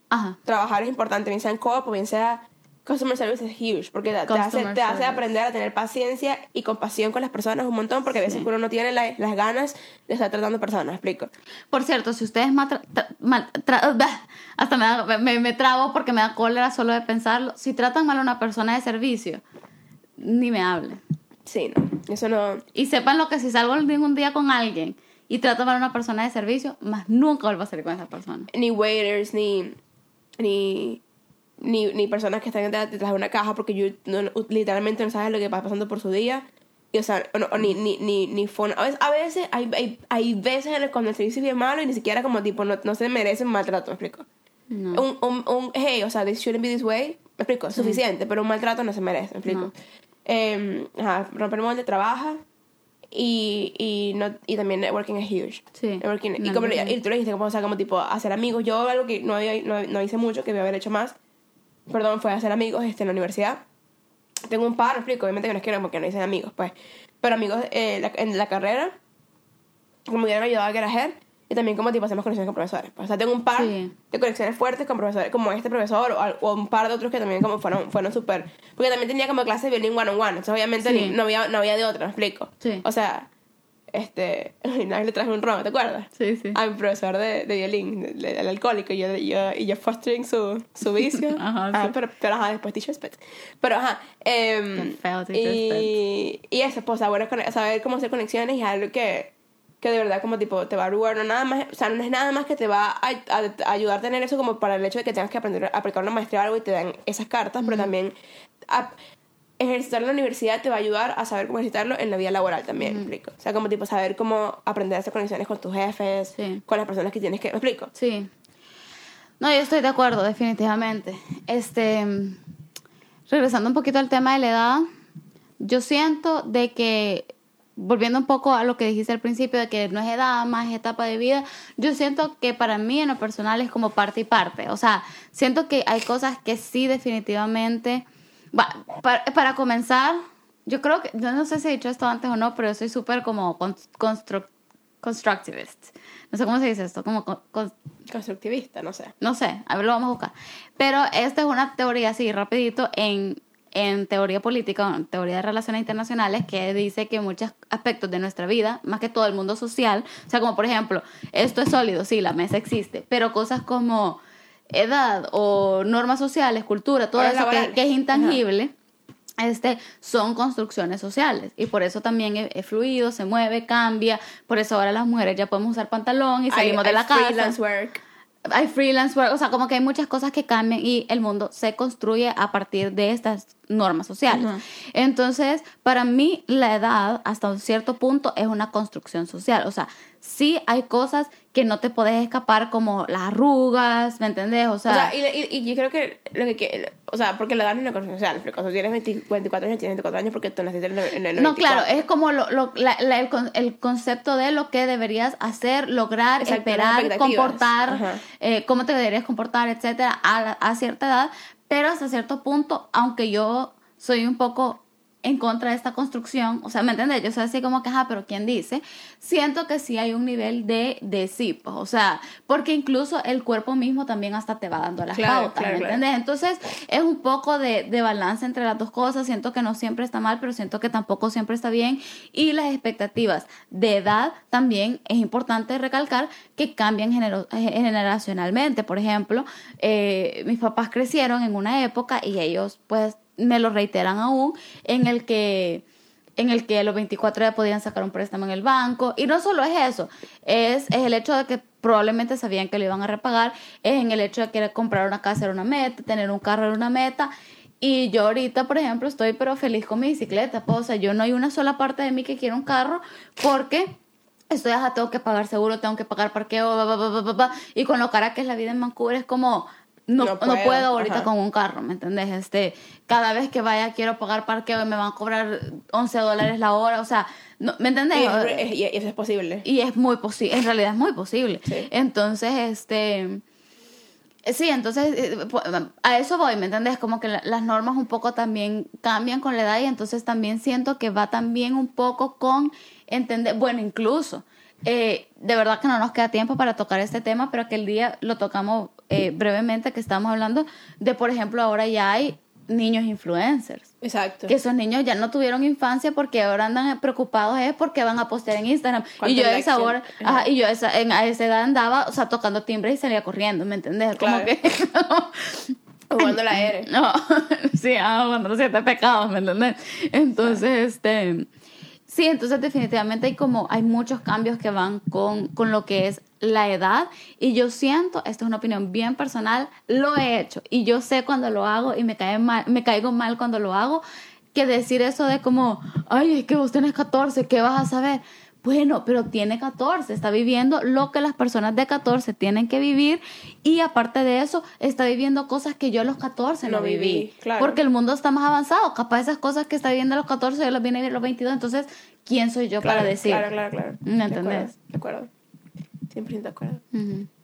Ajá. Trabajar es importante, bien sea en co-op o bien sea customer service es huge, porque te, te hace, te hace aprender a tener paciencia y compasión con las personas un montón, porque a veces Sí. uno no tiene la- las ganas de estar tratando personas, explico. Por cierto, si ustedes tra- tra- hasta me, da- me, me trabo porque me da cólera solo de pensarlo. Si tratan mal a una persona de servicio, ni me hablen. Sí, no, eso no... Y sepan lo que si salgo ningún día con alguien y trato mal a una persona de servicio, más nunca vuelvo a salir con esa persona. ni waiters, ni, ni, ni, ni personas que están detrás de una caja porque you, no- literalmente no sabes lo que va pasando por su día. Y, o sea, o no- o ni, ni, ni, ni phone- A veces, a veces hay, hay, hay veces en el cuando el servicio es bien malo y ni siquiera como tipo no, no se merecen maltrato, ¿me explico? No. Un, un, un, hey, o sea, this shouldn't be this way, me explico, es suficiente, pero un maltrato no se merece, me explico. No. Eh, ajá, romper el molde, trabaja y, y, no, y también networking es huge. Sí, Networking, y, como, y tú lo dijiste, como, o sea, como tipo hacer amigos. Yo algo que no, había- no, no hice mucho, que debía haber hecho más, perdón, fue hacer amigos este, en la universidad. Tengo un par, me explico, obviamente que no es que no, porque no hice amigos, pues. Pero amigos eh, la- en la carrera, como me hubieran ayudado a crecer, y también como tipo hacemos conexiones con profesores. pues. O sea, tengo un par Sí. de conexiones fuertes con profesores, como este profesor, o, un par de otros que también como fueron, fueron súper... Porque también tenía como clases de violín one on one, entonces obviamente Sí. ni- no, había, no había de otra, me explico. Sí. O sea, este, (laughs) una vez le traje un ron, ¿te acuerdas? Sí, sí. A mi profesor de, de violín, el, el alcohólico, y yo, yo, y yo fostering su, su (laughs) vicio. Ajá, Ah, sí. pero, pero ajá, después teacher's pet. Pero ajá. teacher's y, y eso, pues saber, saber cómo hacer conexiones y algo que, que de verdad como tipo te va a ayudar, no nada más, o sea, no es nada más que te va a, a- a ayudar a tener eso como para el hecho de que tengas que aprender a aplicar una maestría o algo y te dan esas cartas, pero también a- ejercitarlo en la universidad te va a ayudar a saber cómo ejercitarlo en la vida laboral también, ¿me explico? O sea, como tipo saber cómo aprender a hacer conexiones con tus jefes, Sí. con las personas que tienes que, ¿me explico? Sí. No, yo estoy de acuerdo, definitivamente. Este, regresando un poquito al tema de la edad, yo siento de que, volviendo un poco a lo que dijiste al principio, de que no es edad, más es etapa de vida, yo siento que para mí en lo personal es como parte y parte. O sea, siento que hay cosas que sí definitivamente... Para, para comenzar, yo creo que, yo no sé si he dicho esto antes o no, pero yo soy súper como con- constru- constructivist. No sé cómo se dice esto, como con- con- Constructivista, no sé. no sé, a ver, lo vamos a buscar. Pero esta es una teoría así, rapidito, en, en teoría política, en teoría de relaciones internacionales, que dice que muchos aspectos de nuestra vida, más que todo el mundo social, o sea, como por ejemplo, esto es sólido, sí, la mesa existe, pero cosas como edad o normas sociales, cultura, todo eso que, es intangible. Este, son construcciones sociales y por eso también es, es fluido, se mueve, cambia. Por eso ahora las mujeres ya podemos usar pantalón y salimos de la hay casa freelance work. hay freelance work, o sea, como que hay muchas cosas que cambian y el mundo se construye a partir de estas normas sociales. Entonces, para mí, la edad, hasta un cierto punto, es una construcción social. O sea, sí hay cosas que no te puedes escapar, como las arrugas, ¿me entendés? O sea, O sea, y, y, y yo creo que lo que, que- o sea, porque la social, ¿me explico? O sea, tienes 20 24 años, tienes 24 años porque tú naciste en el, en el no, 94. claro, es como lo, lo- la- la- el, con- el concepto de lo que deberías hacer, lograr, Exacto, esperar, comportar, eh, cómo te deberías comportar, etcétera, a, la- a cierta edad, pero hasta cierto punto, aunque yo soy un poco en contra de esta construcción, o sea, ¿me entiendes? Yo soy así como que, ajá, pero ¿quién dice? Siento que sí hay un nivel de, de sí, pues, o sea, porque incluso el cuerpo mismo también hasta te va dando las Claro, pautas, claro, ¿me claro. entiendes? Entonces, es un poco de, de balance entre las dos cosas. Siento que no siempre está mal, pero siento que tampoco siempre está bien. Y las expectativas de edad también es importante recalcar que cambian genero- generacionalmente. Por ejemplo, eh, mis papás crecieron en una época y ellos, pues, me lo reiteran aún, en el que en el que los 24 ya podían sacar un préstamo en el banco. Y no solo es eso, es, es el hecho de que probablemente sabían que lo iban a repagar, es en el hecho de que comprar una casa era una meta, tener un carro era una meta. Y yo ahorita, por ejemplo, estoy pero feliz con mi bicicleta. pues, o sea, yo no hay una sola parte de mí que quiera un carro porque estoy, ajá, tengo que pagar seguro, tengo que pagar parqueo, ba, ba, ba. y con lo cara que es la vida en Vancouver es como, no, No no puedo, ahorita ajá. con un carro, ¿me entendés? Este, cada vez que vaya quiero pagar parqueo y me van a cobrar 11 dólares la hora, o sea, no, ¿me entendés? Y, es- es- y eso es posible. Y es muy posible, en realidad es muy posible. Sí. Entonces, este... Sí, entonces eh, a eso voy, ¿me entendés? Como que la- las normas un poco también cambian con la edad y entonces también siento que va también un poco con entender, bueno, incluso, eh, de verdad que no nos queda tiempo para tocar este tema, pero que el día lo tocamos eh, brevemente, que estamos hablando de, por ejemplo, ahora ya hay niños influencers Exacto. que esos niños ya no tuvieron infancia porque ahora andan preocupados es porque van a postear en Instagram y ¿Cuántos yo esa hora? Ajá. y yo esa, en, a esa edad andaba o sea tocando timbre y salía corriendo ¿me entendés? como Claro. que (laughs) Jugando la R. no (laughs) sí ah, cuando los siete pecados ¿me entendés? entonces este sí entonces definitivamente hay como hay muchos cambios que van con, con lo que es la edad y yo siento, esta es una opinión bien personal, lo he hecho y yo sé cuando lo hago y me, cae mal, me caigo mal cuando lo hago, que decir eso de como, ay, es que vos tenés 14, ¿qué vas a saber? Bueno, pero tiene 14, está viviendo lo que las personas de 14 tienen que vivir y aparte de eso, está viviendo cosas que yo a los 14 no, No viví. viví, claro. Porque el mundo está más avanzado, capaz esas cosas que está viviendo a los 14 yo las viene a vivir a los 22, entonces, ¿quién soy yo Claro, para decir? Claro, claro, claro. ¿Me De entendés? acuerdo, De acuerdo. 100% de acuerdo.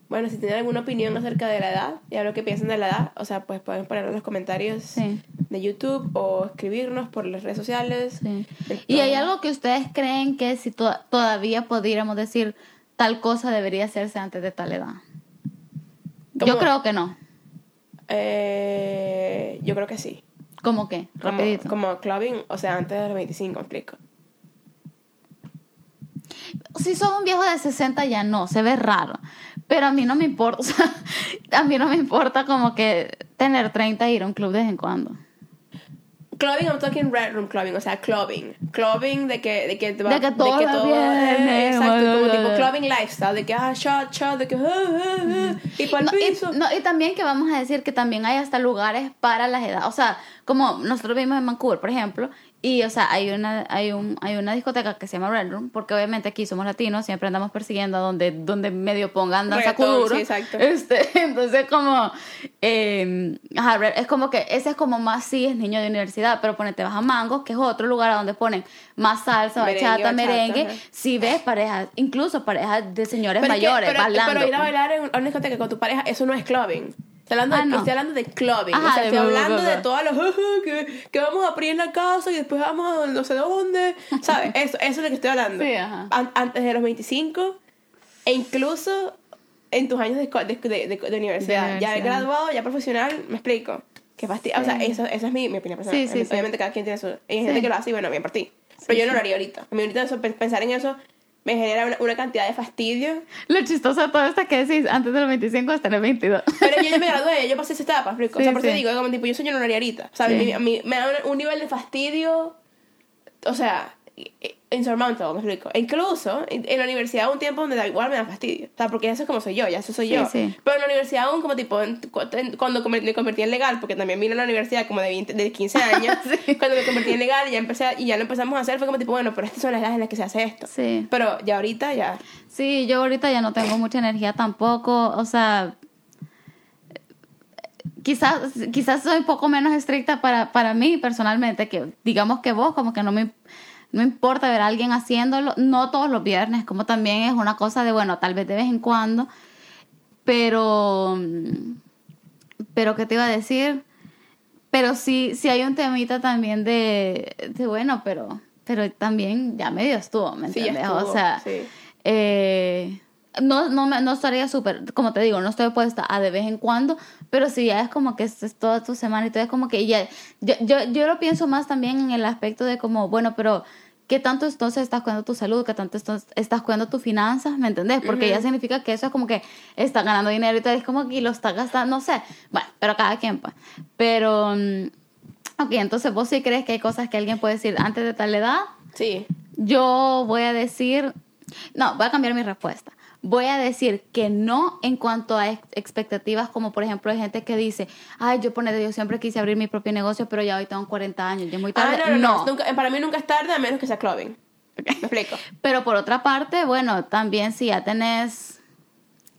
Bueno, si tienen alguna opinión acerca de la edad y a lo que piensan de la edad, o sea, pues pueden ponerlo en los comentarios Sí. de YouTube o escribirnos por las redes sociales. Sí. ¿Y hay algo que ustedes creen que si to- todavía pudiéramos decir tal cosa debería hacerse antes de tal edad? Yo creo que no. Eh, yo creo que sí. ¿Cómo qué? Como, Rapidito. como clubbing, o sea, antes de los 25, me explico. Si sos un viejo de 60 ya no, se ve raro. Pero a mí no me importa, (laughs) o sea, a mí no me importa como que tener 30 e ir a un club de vez en cuando. Clubbing, I'm talking red room clubbing, o sea, clubbing. Clubbing de que, de que, va- De que todo va todo bien, es- Exacto, bla, como bla, tipo clubbing lifestyle, de que, ah, shot, shot, de que, ah, ah, ah, y para el No, y, piso. no, y también que vamos a decir que también hay hasta lugares para las edades. O sea, como nosotros vimos en Vancouver, por ejemplo, y o sea, hay una, hay un, hay una discoteca que se llama Red Room, porque obviamente aquí somos latinos, siempre andamos persiguiendo a donde, donde medio pongan danza kuduro. sí, exacto. (laughs) Este, entonces como eh, ajá, es como que ese es como más sí es niño de universidad, pero ponete vas a Mango, que es otro lugar a donde ponen más salsa, Merengue, bachata, merengue, ajá. si ves parejas, incluso parejas de señores Pero es que- mayores pero, bailando. pero ir a bailar en una discoteca con tu pareja, eso no es clubbing. Estoy hablando, Ah, de, no. estoy hablando de clubbing. Ajá, o sea, de estoy bla, bla, hablando bla, de bla. todos los "Ujú, que, que vamos a abrir en la casa y después vamos a no sé dónde. ¿Sabes? (laughs) Eso, eso es lo que estoy hablando. Sí, ajá. An- antes de los 25 e incluso en tus años de, de, de- de- de universidad. De Ya universidad. graduado, ya profesional, me explico. Que fasti- O sea, Sí. eso, esa es mi, mi opinión personal. Sí, sí, sí. Obviamente cada quien tiene su... Hay Sí. gente que lo hace y bueno, bien por ti. Pero yo no lo haría ahorita. A mí ahorita eso, pe- pensar en eso me genera una, una cantidad de fastidio. Lo chistoso de todo esto que decís, antes de los 25 hasta los 22. Pero yo ya me (laughs) gradué, yo pasé esa etapa, ¿explico? o sea, Sí, por eso sí. digo, como tipo, yo lo haría ahorita. ¿Sabes? Sí. Mi- mi- me da un, un nivel de fastidio, o sea, insurmountable, me explico. E incluso en, en la universidad hubo un tiempo donde da igual me da fastidio. O sea, porque eso es como soy yo, ya eso soy Sí, yo. sí. Pero en la universidad aún como tipo, en- cu- en- cuando me convertí en legal, porque también vine a la universidad como de, 20 de 15 (laughs) años, Sí. cuando me convertí en legal y ya, empecé a- y ya lo empezamos a hacer, fue como tipo, bueno, pero estas son las edades en las que se hace esto. Sí. Pero ya ahorita ya... Sí, yo ahorita ya no tengo mucha energía tampoco, o sea, quizás, quizás soy un poco menos estricta para, para mí personalmente, que digamos que vos como que no me, no importa ver a alguien haciéndolo, no todos los viernes, como también es una cosa de, bueno, tal vez de vez en cuando, pero, pero ¿qué te iba a decir? Pero sí, sí hay un temita también de, de bueno, pero, pero también ya medio estuvo, ¿me Sí, entiendes? estuvo, o sea, sí. eh, no, no, me- no estaría súper, como te digo, no estoy puesta a de vez en cuando, pero si ya es como que es, es toda tu semana y todo es como que ya, yo, yo, yo lo pienso más también en el aspecto de como, bueno, pero ¿qué tanto entonces estás cuidando tu salud? ¿Qué tanto estás cuidando tus finanzas? ¿Me entendés? Porque ya significa que eso es como que estás ganando dinero y todo es como que lo estás gastando, no sé, bueno, pero cada quien pues, pero... mm, Ok, entonces vos sí crees que hay cosas que alguien puede decir antes de tal edad, Sí. yo voy a decir, no, voy a cambiar mi respuesta. Voy a decir que no en cuanto a ex- expectativas, como por ejemplo hay gente que dice, ay, yo pone yo siempre quise abrir mi propio negocio, pero ya hoy tengo 40 años, ya es muy Ah, tarde. no, no, no. Nunca- para mí nunca es tarde a menos que sea clubbing. Me explico. (laughs) Pero por otra parte, bueno, también si ya tenés,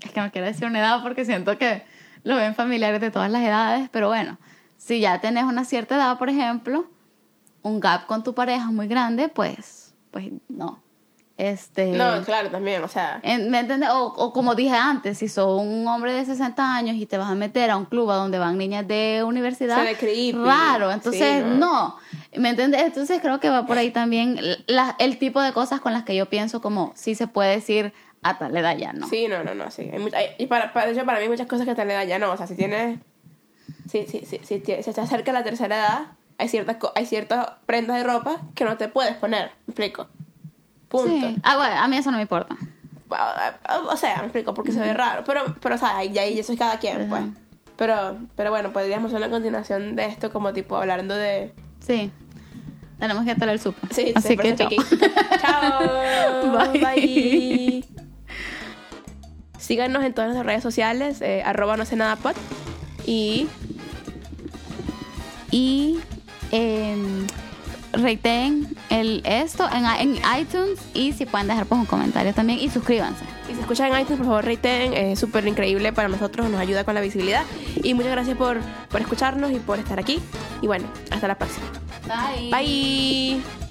es que no quiero decir una edad porque siento que lo ven familiares de todas las edades, pero bueno, si ya tenés una cierta edad, por ejemplo, un gap con tu pareja muy grande, pues, pues no. Este, No, claro, también, o sea. ¿Me entiendes? O, o como dije antes, si sos un hombre de 60 años y te vas a meter a un club a donde van niñas de universidad, Se ve creepy. raro. Entonces, Sí, no. no. ¿Me entiendes? Entonces creo que va por ahí también la- el tipo de cosas con las que yo pienso como si se puede decir a tal edad ya, ¿no? Sí, no, no, no, sí. Hay much- hay- y para, para, de hecho, para mí hay muchas cosas que a tal edad ya no. O sea, si tienes. Si, si, si, si, te- si te acerca la tercera edad, hay ciertas, hay ciertas prendas de ropa que no te puedes poner. ¿Me explico? Punto. Sí. Ah, bueno, a mí eso no me importa. O sea, me explico, porque se ve raro. Pero, pero o sea, ahí eso es cada quien, pues. Ujú. Pero, pero bueno, podríamos hacer una continuación de esto, como tipo hablando de. Sí. Tenemos que hacer el súper. Sí, Así se que chao. (laughs) Chao. Bye. Bye. Síganos en todas nuestras redes sociales, eh, arroba no sé nada pod. Y y eh, rateen el esto en, en iTunes y si pueden dejar pues un comentario también y suscríbanse. si se escuchan en iTunes, por favor, raten. Es súper increíble para nosotros, nos ayuda con la visibilidad. Y muchas gracias por, por escucharnos y por estar aquí. Y bueno, hasta la próxima. Bye. Bye.